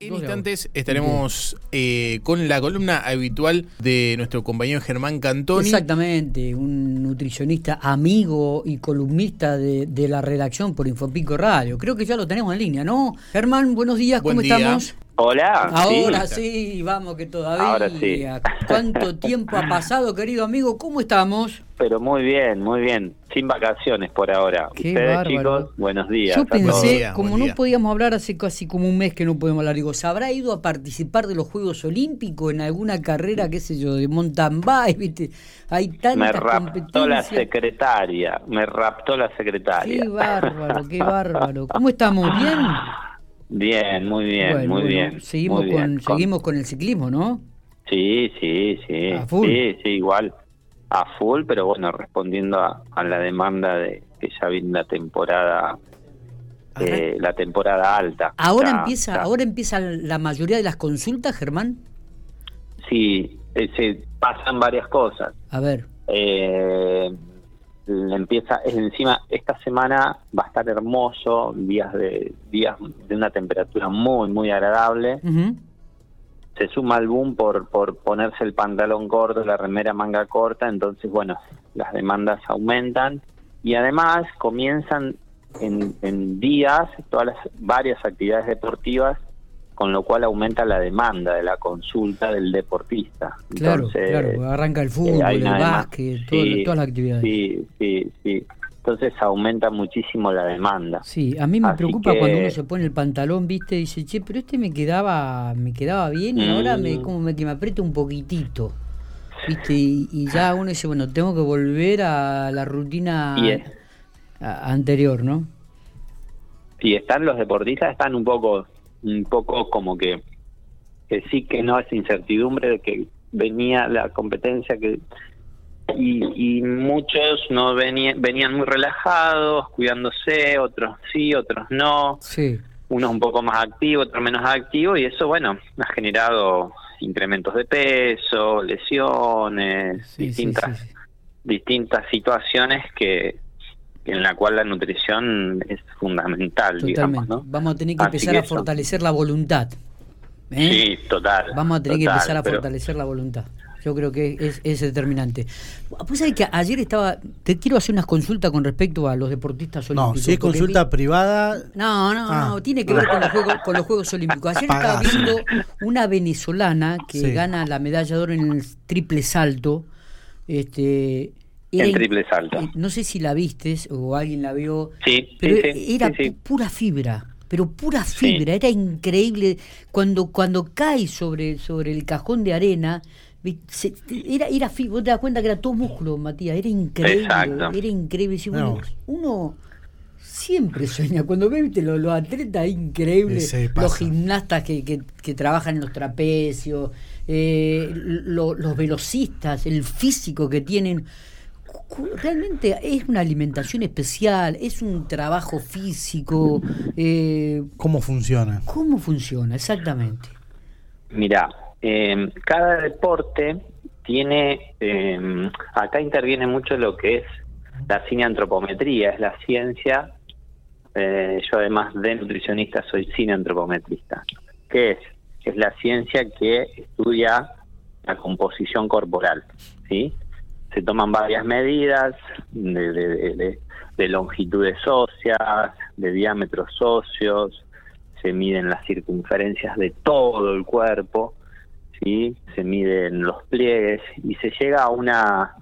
En instantes estaremos eh, con la columna habitual de nuestro compañero Germán Cantoni. Exactamente, un nutricionista amigo y columnista de, de la redacción por Infopico Radio. Creo que ya lo tenemos en línea, ¿no? Germán, buenos días, Buen ¿cómo día. estamos? Hola. Ahora sí. sí, vamos que todavía. Ahora sí. ¿Cuánto tiempo ha pasado, querido amigo? ¿Cómo estamos? Pero muy bien, muy bien. Sin vacaciones por ahora. Qué Ustedes, bárbaro. chicos, buenos días. Yo pensé, día, como no día. podíamos hablar hace casi como un mes que no podemos hablar, digo, ¿se habrá ido a participar de los Juegos Olímpicos en alguna carrera, qué sé yo, de mountain bike, viste? Hay Me tantas raptó la secretaria. Me raptó la secretaria. Qué bárbaro, qué bárbaro. ¿Cómo estamos? ¿Bien? Bien, muy bien, Bueno, muy bueno, bien. Seguimos, muy con, seguimos con el ciclismo, ¿no? Sí, sí, sí. A full. Sí, sí, igual. A full, pero bueno, respondiendo a, a la demanda de que ya viene la temporada. eh, la temporada alta. Ahora empieza, ahora empieza la mayoría de las consultas, Germán. Sí, eh, se pasan varias cosas. A ver, eh, empieza es encima esta semana va a estar hermoso días de días de una temperatura muy muy agradable. Se suma el boom por por ponerse el pantalón corto la remera manga corta entonces bueno las demandas aumentan. Y además comienzan en, en días todas las varias actividades deportivas con lo cual aumenta la demanda de la consulta del deportista claro, Entonces, claro, arranca el fútbol, el básquet, todo- sí, todas las actividades. Sí, sí, sí. Entonces aumenta muchísimo la demanda. Sí, a mí me Así preocupa que- cuando uno se pone el pantalón, viste, y dice, che, pero este me quedaba, me quedaba bien y ahora me Mm. como me, que me aprieta un poquitito, viste, y, y ya uno dice, bueno, tengo que volver a la rutina a- anterior, ¿no? Y están los deportistas, están un poco, un poco como que, que sí que no, esa incertidumbre de que venía la competencia que y, y muchos no venían, venían muy relajados, cuidándose, otros sí, otros no. Sí, unos un poco más activos, otros menos activos, y eso, bueno, ha generado incrementos de peso, lesiones, sí, distintas, sí. distintas situaciones que en la cual la nutrición es fundamental, digamos, Totalmente. ¿no? Vamos a tener que Así empezar que a fortalecer la voluntad. ¿eh? Sí, total. Vamos a tener que empezar a pero- fortalecer la voluntad. Yo creo que es, es determinante. Pues sabés que ayer estaba, te quiero hacer unas consultas con respecto a los deportistas No, olímpicos. si es consulta vi- privada, No, no, Ah. no, tiene que ver con los, juegos, con los Juegos Olímpicos. Ayer estaba Pagás. viendo una venezolana que Sí. gana la medalla de oro en el triple salto. Este, era En triple salto. eh, No sé si la vistes o alguien la vio. Sí, Pero sí, sí, era sí, sí. pu- pura fibra, pero pura Sí. fibra, era increíble. Cuando, cuando cae sobre, sobre el cajón de arena, se- era, era fibra, vos te das cuenta que era todo músculo, Matías, era increíble, Exacto. era increíble. Sí, Mirá uno, siempre sueña, cuando ve viste, los, los atletas increíbles, los gimnastas que, que, que trabajan en los trapecios, eh, lo- los velocistas, el físico que tienen. Realmente es una alimentación especial, es un trabajo físico. eh, ¿cómo funciona? ¿Cómo funciona exactamente? Mira, eh, cada deporte tiene, eh, acá interviene mucho lo que es la cineantropometría, es la ciencia, eh, yo además de nutricionista soy cineantropometrista. ¿Qué es? Es la ciencia que estudia la composición corporal, ¿sí? Se toman varias medidas de, de- de- de- de longitudes óseas, de diámetros óseos, se miden las circunferencias de todo el cuerpo, ¿sí? se miden los pliegues y se llega a una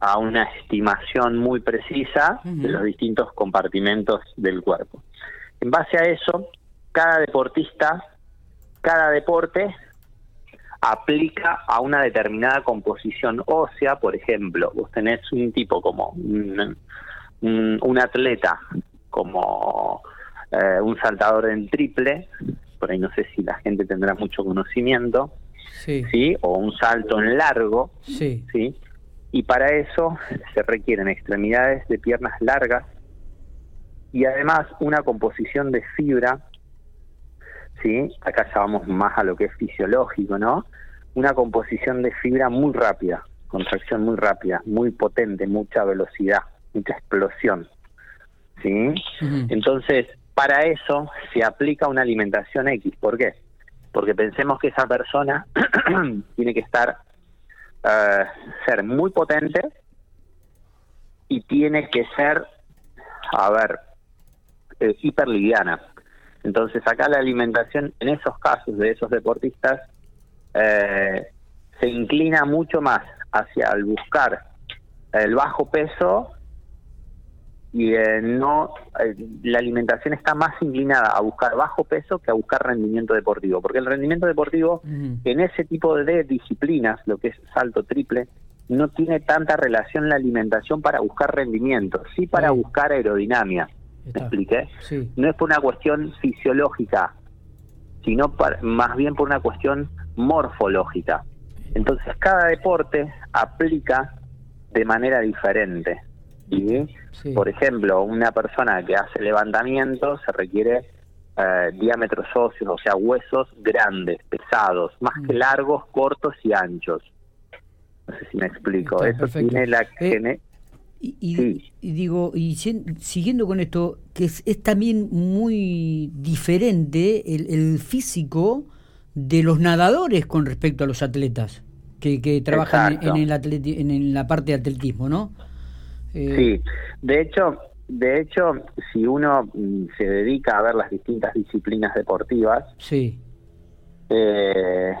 a una estimación muy precisa de los distintos compartimentos del cuerpo. En base a eso, cada deportista, cada deporte aplica a una determinada composición ósea, por ejemplo, vos tenés un tipo como un, un- un atleta, como eh, un saltador en triple, por ahí no sé si la gente tendrá mucho conocimiento, Sí, ¿sí? O un salto en largo, sí, ¿sí? Y para eso se requieren extremidades de piernas largas y además una composición de fibra, ¿sí? Acá ya vamos más a lo que es fisiológico, ¿no? Una composición de fibra muy rápida, contracción muy rápida, muy potente, mucha velocidad, mucha explosión, ¿sí? Entonces, para eso se aplica una alimentación X. ¿Por qué? porque pensemos que esa persona tiene que estar, eh, ser muy potente y tiene que ser, a ver, eh, hiperliviana. Entonces acá la alimentación, en esos casos de esos deportistas, eh, se inclina mucho más hacia el buscar el bajo peso y eh, no eh, la alimentación está más inclinada a buscar bajo peso que a buscar rendimiento deportivo. Porque el rendimiento deportivo en ese tipo de disciplinas lo que es salto triple no tiene tanta relación la alimentación para buscar rendimiento sí para buscar aerodinámica ¿me expliqué? no es por una cuestión fisiológica sino más bien por una cuestión morfológica entonces cada deporte aplica de manera diferente por ejemplo, una persona que hace levantamiento se requiere eh, diámetros óseos, o sea, huesos grandes, pesados, más que mm. largos, cortos y anchos. No sé si me explico. Eso tiene la... Eh, y, digo, y siguiendo con esto, que es, también muy diferente el, físico de los nadadores con respecto a los atletas que, que trabajan en, el en la parte de atletismo, ¿no? Eh, sí, de hecho, de hecho, si uno mm, se dedica a ver las distintas disciplinas deportivas, sí. Eh,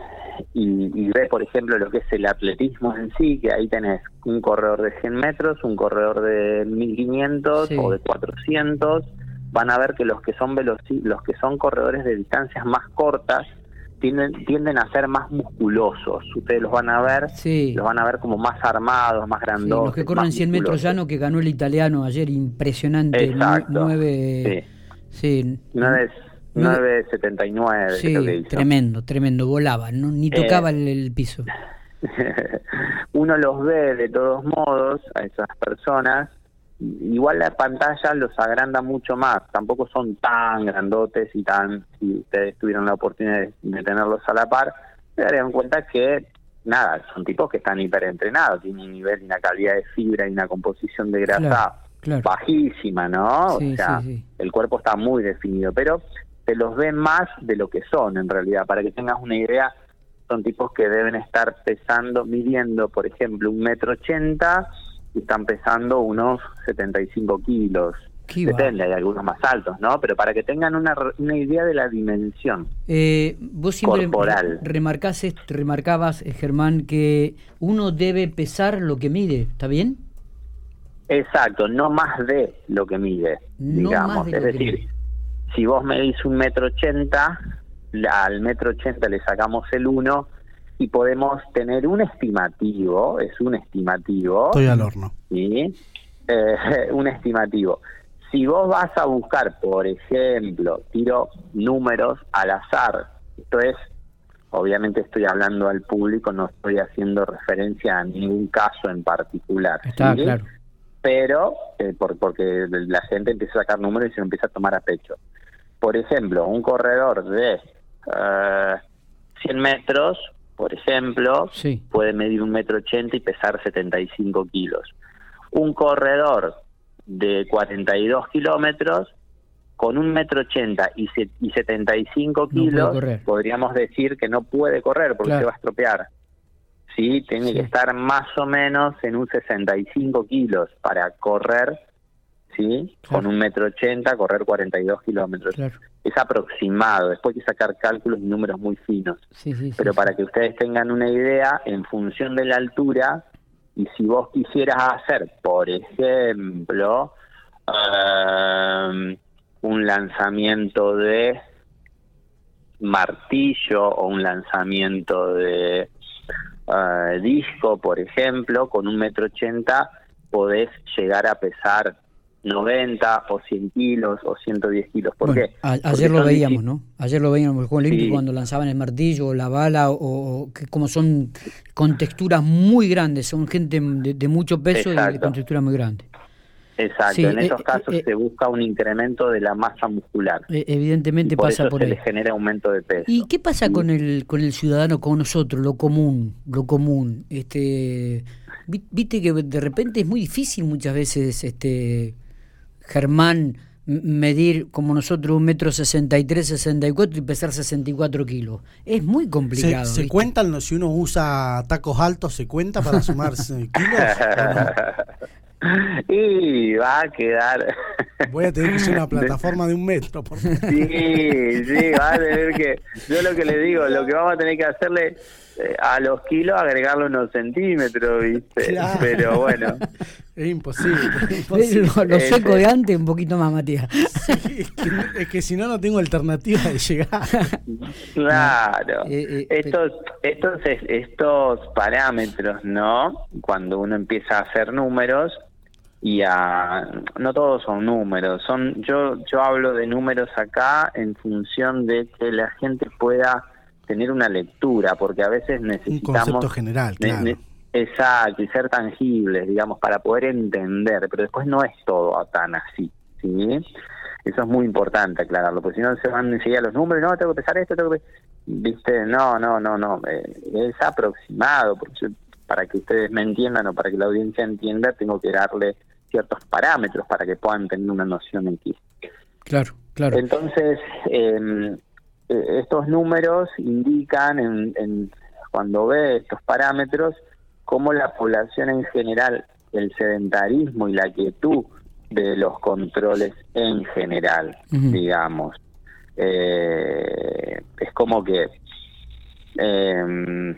y, ve, por ejemplo, lo que es el atletismo en sí, que ahí tenés un corredor de 100 metros, un corredor de 1500 o de 400, van a ver que los que son los que son corredores de distancias más cortas tienden, tienden a ser más musculosos. Ustedes los van a ver, sí. los van a ver como más armados, más grandotes. los que corren 100 metros llano que ganó el italiano ayer, impresionante. Exacto. 9, sí. 9.79 sí, tremendo, tremendo, volaba, ¿no? ni tocaba el, el piso. Uno los ve de todos modos a esas personas igual la pantalla los agranda mucho más, tampoco son tan grandotes y tan, si ustedes tuvieron la oportunidad de, tenerlos a la par, se darían cuenta que nada, son tipos que están hiperentrenados, tienen un nivel y una calidad de fibra y una composición de grasa bajísima, ¿no? o sea, el cuerpo está muy definido, pero se los ve más de lo que son en realidad, para que tengas una idea, son tipos que deben estar pesando, midiendo, por ejemplo, un metro ochenta están pesando unos 75 kilos. Depende, hay algunos más altos, ¿no? Pero para que tengan una, una idea de la dimensión eh, vos siempre corporal. Remarcás, remarcabas, eh, Germán, que uno debe pesar lo que mide, ¿está bien? Exacto, no más de lo que mide, digamos. es decir, si vos medís un metro ochenta, al metro ochenta le sacamos el uno, y podemos tener un estimativo, es un estimativo. Estoy al horno. ¿sí? Eh, un estimativo. Si vos vas a buscar, por ejemplo, tiro números al azar, esto es, obviamente estoy hablando al público, no estoy haciendo referencia a ningún caso en particular. Está claro. Pero, eh, por, porque la gente empieza a sacar números y se empieza a tomar a pecho. Por ejemplo, un corredor de eh, 100 metros por ejemplo, puede medir un metro ochenta y pesar 75 kilos. Un corredor de 42 kilómetros con un metro ochenta y, y 75 kilos, podríamos decir que no puede correr porque se va a estropear. Sí, tiene que estar más o menos en un 65 kilos para correr, sí, con un metro ochenta, correr 42 kilómetros. Es aproximado, después hay que sacar cálculos y números muy finos. Pero para que ustedes tengan una idea, en función de la altura, y si vos quisieras hacer, por ejemplo, um, un lanzamiento de martillo o un lanzamiento de uh, disco, por ejemplo, con un metro ochenta podés llegar a pesar 90 o 100 kilos o 110 kilos. ¿Por qué? ayer lo veíamos, ¿no? Ayer lo veíamos en el Juego Olímpico cuando lanzaban el martillo o la bala o, que como son con texturas muy grandes, son gente de, mucho peso y con texturas muy grandes. Exacto, en esos eh, casos eh, se busca un incremento de la masa muscular. Eh, evidentemente por pasa por se le genera aumento de peso. ¿Y qué pasa con el con el ciudadano, con nosotros, lo común, lo común? Este, viste que de repente es muy difícil muchas veces este Germán medir como nosotros un metro sesenta y tres, sesenta y cuatro y pesar 64 kilos. Es muy complicado. ¿Se, se cuentan si uno usa tacos altos, se cuenta para sumar kilos? Y va a quedar. Voy a tener que ser una plataforma de un metro, por Sí, sí, va a tener que. Yo lo que le digo, lo que vamos a tener que hacerle eh, a los kilos, agregarle unos centímetros, ¿viste? Pero bueno. Es imposible. Lo, seco de antes, un poquito más, Matías. es, que, si no, no tengo alternativa de llegar. Claro. Eh, eh, estos, estos, estos parámetros, ¿no? Cuando uno empieza a hacer números, y a no todos son números son yo yo hablo de números acá en función de que la gente pueda tener una lectura porque a veces necesitamos un concepto general claro. Exacto y ser tangibles digamos para poder entender pero después no es todo tan así sí eso es muy importante aclararlo porque si no se van enseguida los números no tengo que pensar esto tengo que viste no no no no eh, es aproximado porque para que ustedes me entiendan o para que la audiencia entienda, tengo que darle ciertos parámetros para que puedan tener una noción X. Claro, claro. Entonces, em, eh, estos números indican, en, cuando ve estos parámetros, cómo la población en general, el sedentarismo y la quietud de los controles en general, digamos. Eh, es como que eh,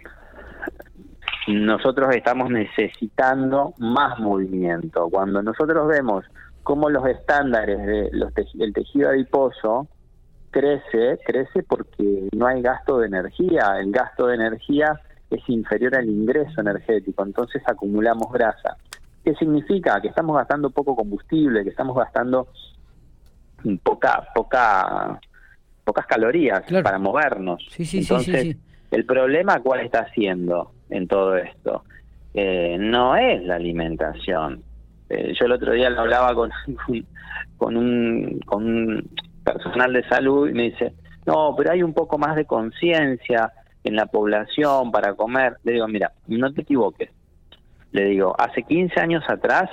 nosotros estamos necesitando más movimiento. Cuando nosotros vemos cómo los estándares del tejido adiposo crece, crece porque no hay gasto de energía. El gasto de energía es inferior al ingreso energético, entonces acumulamos grasa. ¿Qué significa? Que estamos gastando poco combustible, que estamos gastando poca, poca, pocas calorías para movernos. Sí, sí, sí, el problema cuál está haciendo en todo esto. Eh, no es la alimentación. Eh, yo el otro día lo hablaba con, con, un, con un personal de salud y me dice, no, pero hay un poco más de conciencia en la población para comer. Le digo, mira, no te equivoques. Le digo, hace 15 años atrás,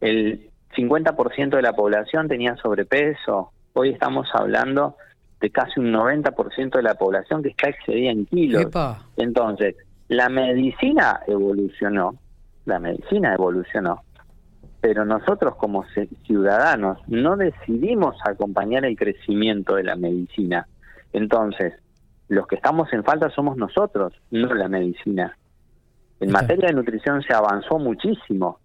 el 50% de la población tenía sobrepeso. Hoy estamos hablando de casi un 90% de la población que está excedida en kilos. Entonces, la medicina evolucionó, la medicina evolucionó, pero nosotros como ciudadanos no decidimos acompañar el crecimiento de la medicina. Entonces, los que estamos en falta somos nosotros, no la medicina. En materia de nutrición se avanzó muchísimo.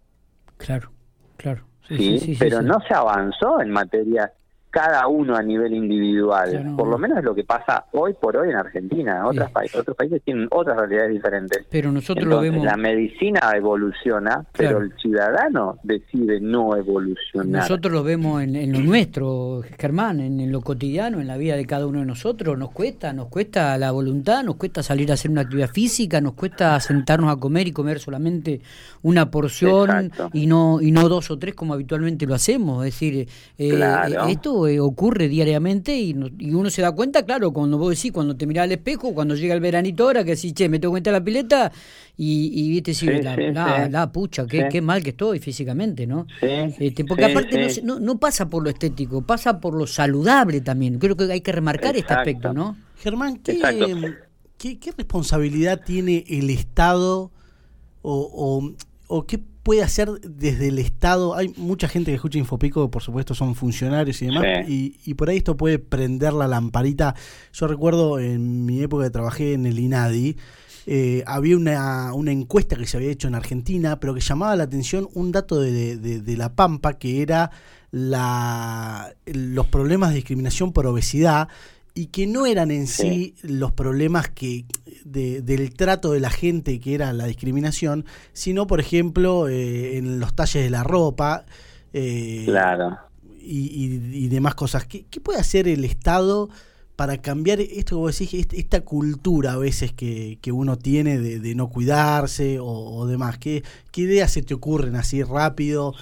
Claro, claro. Sí, pero no se avanzó en materia cada uno a nivel individual. Por lo menos es lo que pasa hoy por hoy en Argentina. Otros, países, otros países tienen otras realidades diferentes. Pero nosotros lo vemos. La medicina evoluciona, pero el ciudadano decide no evolucionar. Nosotros lo vemos en, lo nuestro, Germán, en, lo cotidiano, en la vida de cada uno de nosotros. Nos cuesta, nos cuesta la voluntad, nos cuesta salir a hacer una actividad física, nos cuesta sentarnos a comer y comer solamente una porción y no y no dos o tres como habitualmente lo hacemos. Es decir, eh, esto eh, ocurre diariamente y, uno se da cuenta, claro, cuando vos decís, cuando te mirás al espejo, cuando llega el veranito ahora, que decís, che, me tengo cuenta la pileta y, y viste, sí, la, la, pucha, qué, qué, mal que estoy físicamente, ¿no? Este, porque aparte no, no, pasa por lo estético, pasa por lo saludable también. Creo que hay que remarcar este aspecto, ¿no? Germán, ¿qué, ¿qué, responsabilidad tiene el Estado o, o, o qué puede hacer desde el Estado? Hay mucha gente que escucha Infopico, por supuesto son funcionarios y demás, y, por ahí esto puede prender la lamparita. Yo recuerdo en mi época que trabajé en el INADI, eh, había una, una, encuesta que se había hecho en Argentina, pero que llamaba la atención un dato de, de La Pampa, que era la, los problemas de discriminación por obesidad y que no eran en sí, los problemas que del trato de la gente que era la discriminación, sino por ejemplo eh, en los talles de la ropa eh, claro. y, demás cosas. ¿Qué, puede hacer el Estado para cambiar esto vos decís, esta cultura a veces que, que uno tiene de, no cuidarse o, demás? ¿Qué, ¿Qué ideas se te ocurren así rápido?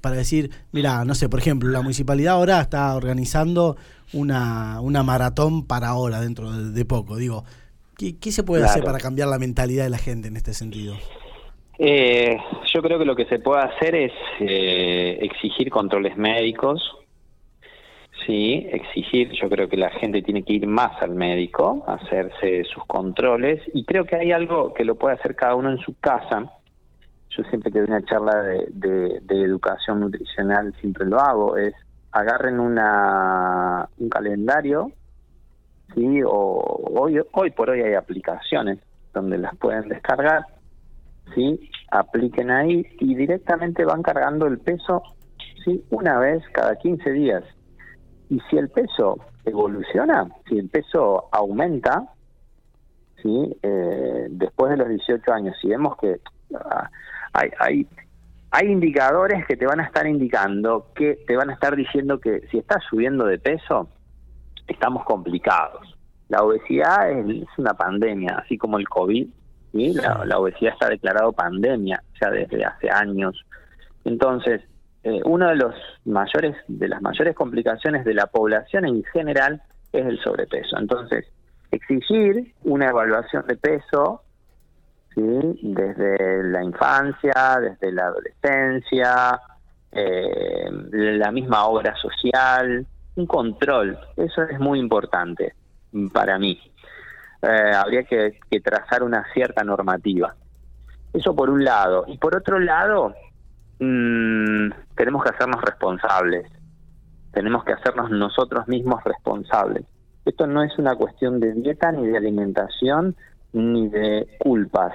Para decir, mira, no sé, por ejemplo, la municipalidad ahora está organizando una, una maratón para ahora, dentro de, poco. Digo, ¿qué, se puede hacer para cambiar la mentalidad de la gente en este sentido? Eh, yo creo que lo que se puede hacer es eh, exigir controles médicos, sí, exigir, yo creo que la gente tiene que ir más al médico, hacerse sus controles, y creo que hay algo que lo puede hacer cada uno en su casa. Yo siempre que doy una charla de, de, educación nutricional, siempre lo hago, es agarren una, un calendario, sí, o hoy, hoy por hoy hay aplicaciones donde las pueden descargar, sí, apliquen ahí y directamente van cargando el peso, sí, una vez cada 15 días. Y si el peso evoluciona, si el peso aumenta, sí, eh, después de los 18 años, si vemos que ah, hay, hay hay indicadores que te van a estar indicando, que te van a estar diciendo que si estás subiendo de peso, estamos complicados. La obesidad es, una pandemia, así como el COVID, ¿sí? la, la, obesidad está declarado pandemia ya desde hace años. Entonces, eh, una de los mayores, de las mayores complicaciones de la población en general es el sobrepeso. Entonces, exigir una evaluación de peso desde la infancia, desde la adolescencia, eh, la misma obra social, un control, eso es muy importante para mí. Eh, habría que, trazar una cierta normativa. Eso por un lado. Y por otro lado, mmm, tenemos que hacernos responsables. Tenemos que hacernos nosotros mismos responsables. Esto no es una cuestión de dieta ni de alimentación, ni de culpas.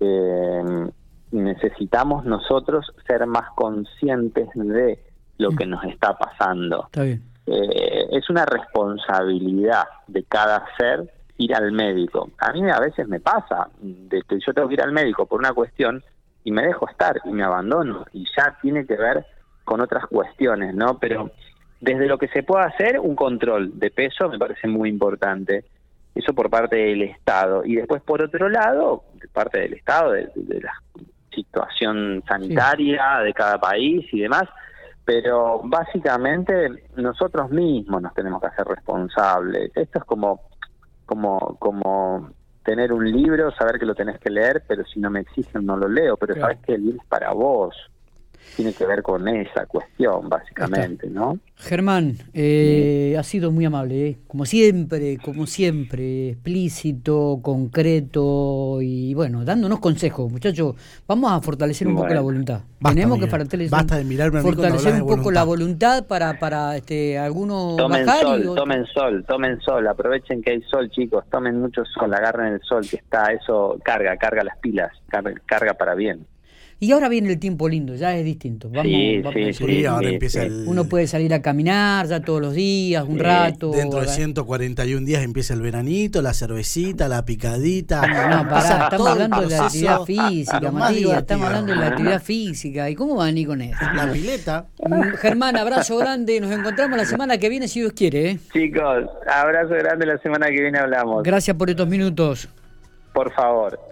Eh, necesitamos nosotros ser más conscientes de lo que nos está pasando. Está bien. Eh, es una responsabilidad de cada ser ir al médico. A mí a veces me pasa de que yo tengo que ir al médico por una cuestión y me dejo estar y me abandono y ya tiene que ver con otras cuestiones, ¿no? Pero desde lo que se pueda hacer, un control de peso me parece muy importante eso por parte del Estado. Y después, por otro lado, de parte del Estado, de, de la situación sanitaria sí. de cada país y demás, pero básicamente nosotros mismos nos tenemos que hacer responsables. Esto es como, como, como tener un libro, saber que lo tenés que leer, pero si no me exigen no lo leo, pero claro. sabes que el libro es para vos tiene que ver con esa cuestión, básicamente, ¿no? Germán, eh, ha sido muy amable, ¿eh? como siempre, como siempre, explícito, concreto y bueno, dándonos consejos, muchachos. Vamos a fortalecer un bueno. poco la voluntad. Basta, Tenemos que fortalecer, basta de mirarme fortalecer un poco voluntad. la voluntad para, para este, algunos tomen bajar sol, y tomen sol, tomen sol, aprovechen que hay sol, chicos, tomen mucho sol, agarren el sol que está, eso carga, carga las pilas, carga, carga para bien. Y ahora viene el tiempo lindo, ya es distinto. Vamos, Sí, vamos- sí, Sí, sí, ahora empieza el... Uno puede salir a caminar ya todos los días, un Sí, rato. Dentro de ¿verdad? 141 días empieza el veranito, la cervecita, la picadita. No, pará, Empieza estamos hablando de la actividad física, lo más Matías, divertido. estamos hablando de la actividad física. ¿Y cómo van a ir con eso? La pileta. Germán, abrazo grande, nos encontramos la semana que viene si Dios quiere. ¿eh? Chicos, abrazo grande, la semana que viene hablamos. Gracias por estos minutos. Por favor.